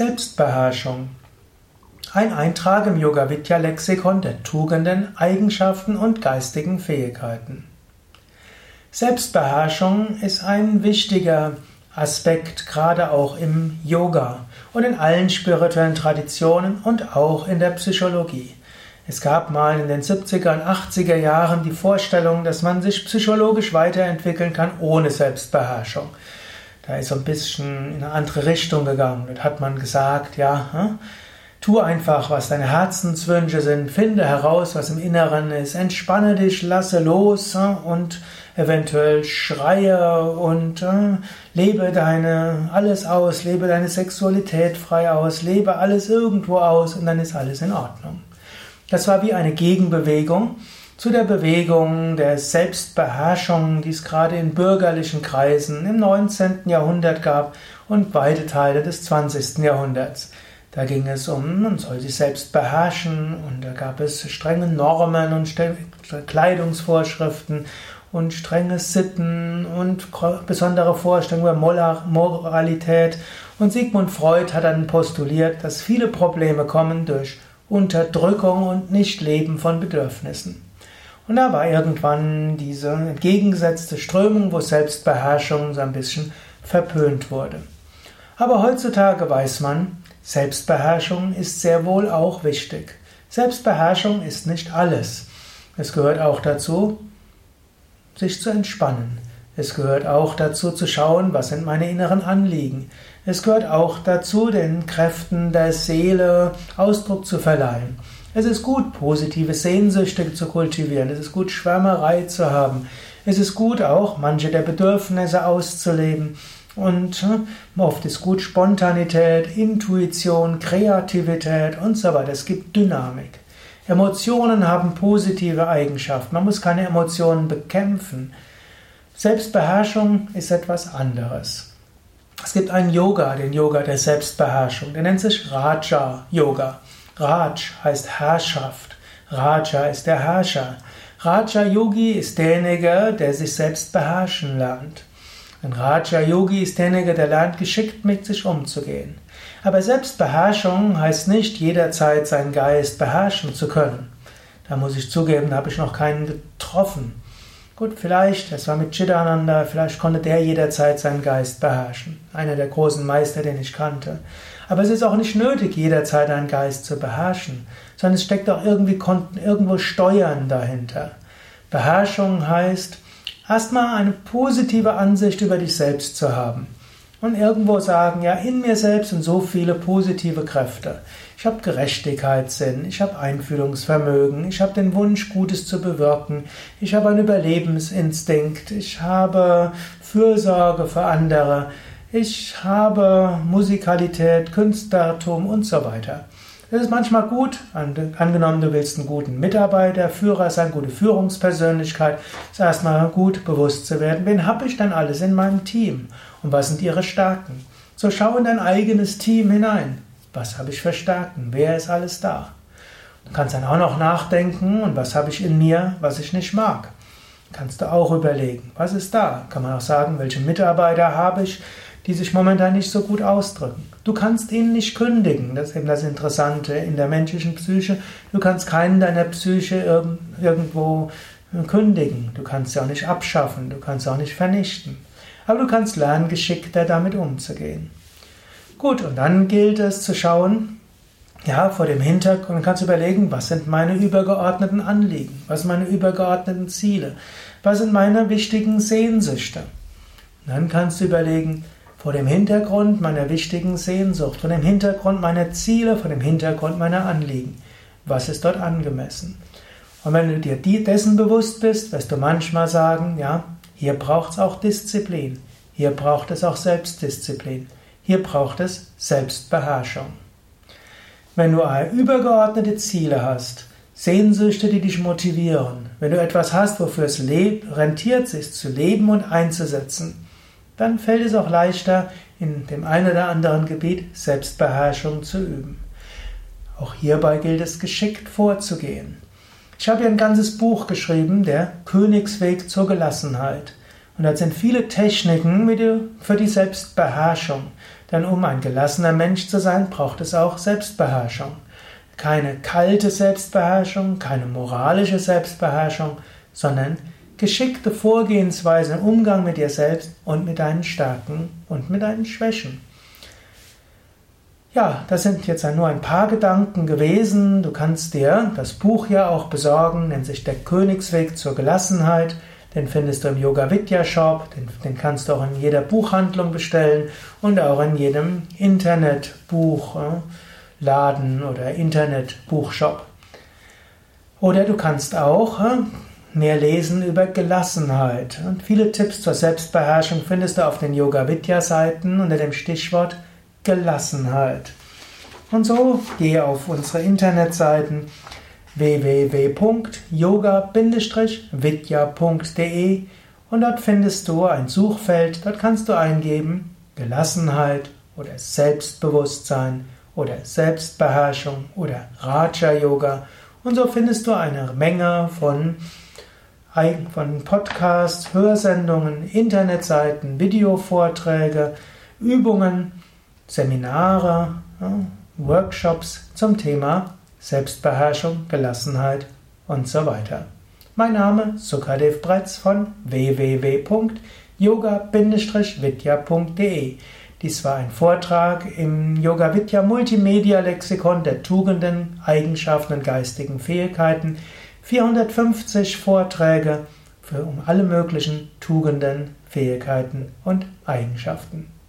Selbstbeherrschung. Ein Eintrag im Yoga Vidya Lexikon der Tugenden, Eigenschaften und geistigen Fähigkeiten. Selbstbeherrschung ist ein wichtiger Aspekt, gerade auch im Yoga und in allen spirituellen Traditionen und auch in der Psychologie. Es gab mal in den 70er und 80er Jahren die Vorstellung, dass man sich psychologisch weiterentwickeln kann ohne Selbstbeherrschung. Da ist so ein bisschen in eine andere Richtung gegangen. Dort hat man gesagt, ja, hm, tu einfach, was deine Herzenswünsche sind, finde heraus, was im Inneren ist, entspanne dich, lasse los hm, und eventuell schreie und äh, lebe deine alles aus, lebe deine Sexualität frei aus, lebe alles irgendwo aus und dann ist alles in Ordnung. Das war wie eine Gegenbewegung zu der Bewegung der Selbstbeherrschung, die es gerade in bürgerlichen Kreisen im 19. Jahrhundert gab und weite Teile des 20. Jahrhunderts. Da ging es um, man soll sich selbst beherrschen und da gab es strenge Normen und Kleidungsvorschriften und strenge Sitten und besondere Vorstellungen über Moralität. Und Sigmund Freud hat dann postuliert, dass viele Probleme kommen durch Unterdrückung und Nichtleben von Bedürfnissen. Und da war irgendwann diese entgegengesetzte Strömung, wo Selbstbeherrschung so ein bisschen verpönt wurde. Aber heutzutage weiß man, Selbstbeherrschung ist sehr wohl auch wichtig. Selbstbeherrschung ist nicht alles. Es gehört auch dazu, sich zu entspannen. Es gehört auch dazu zu schauen, was sind meine inneren Anliegen. Es gehört auch dazu, den Kräften der Seele Ausdruck zu verleihen. Es ist gut, positive Sehnsüchte zu kultivieren. Es ist gut, Schwärmerei zu haben. Es ist gut, auch manche der Bedürfnisse auszuleben. Und hm, oft ist gut Spontanität, Intuition, Kreativität und so weiter. Es gibt Dynamik. Emotionen haben positive Eigenschaften. Man muss keine Emotionen bekämpfen. Selbstbeherrschung ist etwas anderes. Es gibt einen Yoga, den Yoga der Selbstbeherrschung. Der nennt sich Raja Yoga. Raj heißt Herrschaft. Raja ist der Herrscher. Raja Yogi ist derjenige, der sich selbst beherrschen lernt. Ein Raja Yogi ist derjenige, der lernt, geschickt mit sich umzugehen. Aber Selbstbeherrschung heißt nicht, jederzeit seinen Geist beherrschen zu können. Da muss ich zugeben, da habe ich noch keinen getroffen. Gut, vielleicht, das war mit Chidananda, vielleicht konnte der jederzeit seinen Geist beherrschen. Einer der großen Meister, den ich kannte. Aber es ist auch nicht nötig, jederzeit einen Geist zu beherrschen, sondern es steckt auch irgendwie irgendwo Steuern dahinter. Beherrschung heißt, erstmal eine positive Ansicht über dich selbst zu haben. Und irgendwo sagen, ja, in mir selbst sind so viele positive Kräfte. Ich habe Gerechtigkeitssinn, ich habe Einfühlungsvermögen, ich habe den Wunsch, Gutes zu bewirken, ich habe einen Überlebensinstinkt, ich habe Fürsorge für andere, ich habe Musikalität, Künstlertum und so weiter. Es ist manchmal gut, angenommen du willst einen guten Mitarbeiter, Führer sein, gute Führungspersönlichkeit, ist erstmal gut bewusst zu werden, wen habe ich denn alles in meinem Team und was sind ihre Stärken. So schau in dein eigenes Team hinein. Was habe ich für Stärken? Wer ist alles da? Du kannst dann auch noch nachdenken, und was habe ich in mir, was ich nicht mag. Kannst du auch überlegen, was ist da? Kann man auch sagen, welche Mitarbeiter habe ich, die sich momentan nicht so gut ausdrücken. Du kannst ihnen nicht kündigen, das ist eben das Interessante in der menschlichen Psyche. Du kannst keinen deiner Psyche irgendwo kündigen. Du kannst sie auch nicht abschaffen, du kannst sie auch nicht vernichten. Aber du kannst lernen, geschickter damit umzugehen. Gut, und dann gilt es zu schauen, ja, vor dem Hintergrund kannst du überlegen, was sind meine übergeordneten Anliegen, was sind meine übergeordneten Ziele, was sind meine wichtigen Sehnsüchte. Und dann kannst du überlegen, vor dem Hintergrund meiner wichtigen Sehnsucht, vor dem Hintergrund meiner Ziele, vor dem Hintergrund meiner Anliegen. Was ist dort angemessen? Und wenn du dir dessen bewusst bist, wirst du manchmal sagen, ja, hier braucht es auch Disziplin, hier braucht es auch Selbstdisziplin, hier braucht es Selbstbeherrschung. Wenn du übergeordnete Ziele hast, Sehnsüchte, die dich motivieren, wenn du etwas hast, wofür es rentiert sich zu leben und einzusetzen, dann fällt es auch leichter, in dem einen oder anderen Gebiet Selbstbeherrschung zu üben. Auch hierbei gilt es, geschickt vorzugehen. Ich habe hier ein ganzes Buch geschrieben, der Königsweg zur Gelassenheit. Und da sind viele Techniken für die Selbstbeherrschung. Denn um ein gelassener Mensch zu sein, braucht es auch Selbstbeherrschung. Keine kalte Selbstbeherrschung, keine moralische Selbstbeherrschung, sondern geschickte Vorgehensweise im Umgang mit dir selbst und mit deinen Stärken und mit deinen Schwächen. Ja, das sind jetzt nur ein paar Gedanken gewesen. Du kannst dir das Buch ja auch besorgen, nennt sich Der Königsweg zur Gelassenheit. Den findest du im Yoga Vidya Shop, den, den kannst du auch in jeder Buchhandlung bestellen und auch in jedem Internetbuchladen äh, oder Internetbuchshop. Oder du kannst auch äh, mehr lesen über Gelassenheit. Und viele Tipps zur Selbstbeherrschung findest du auf den Yoga Vidya Seiten unter dem Stichwort Gelassenheit. Und so gehe auf unsere Internetseiten www.yoga-vidya.de und dort findest du ein Suchfeld, dort kannst du eingeben Gelassenheit oder Selbstbewusstsein oder Selbstbeherrschung oder Raja Yoga und so findest du eine Menge von, von Podcasts, Hörsendungen, Internetseiten, Videovorträge, Übungen, Seminare, Workshops zum Thema Selbstbeherrschung, Gelassenheit und so weiter. Mein Name Sukadev Bretz von www.yoga-vidya.de. Dies war ein Vortrag im Yoga Vidya Multimedia Lexikon der Tugenden, Eigenschaften und geistigen Fähigkeiten. 450 Vorträge für um alle möglichen Tugenden, Fähigkeiten und Eigenschaften.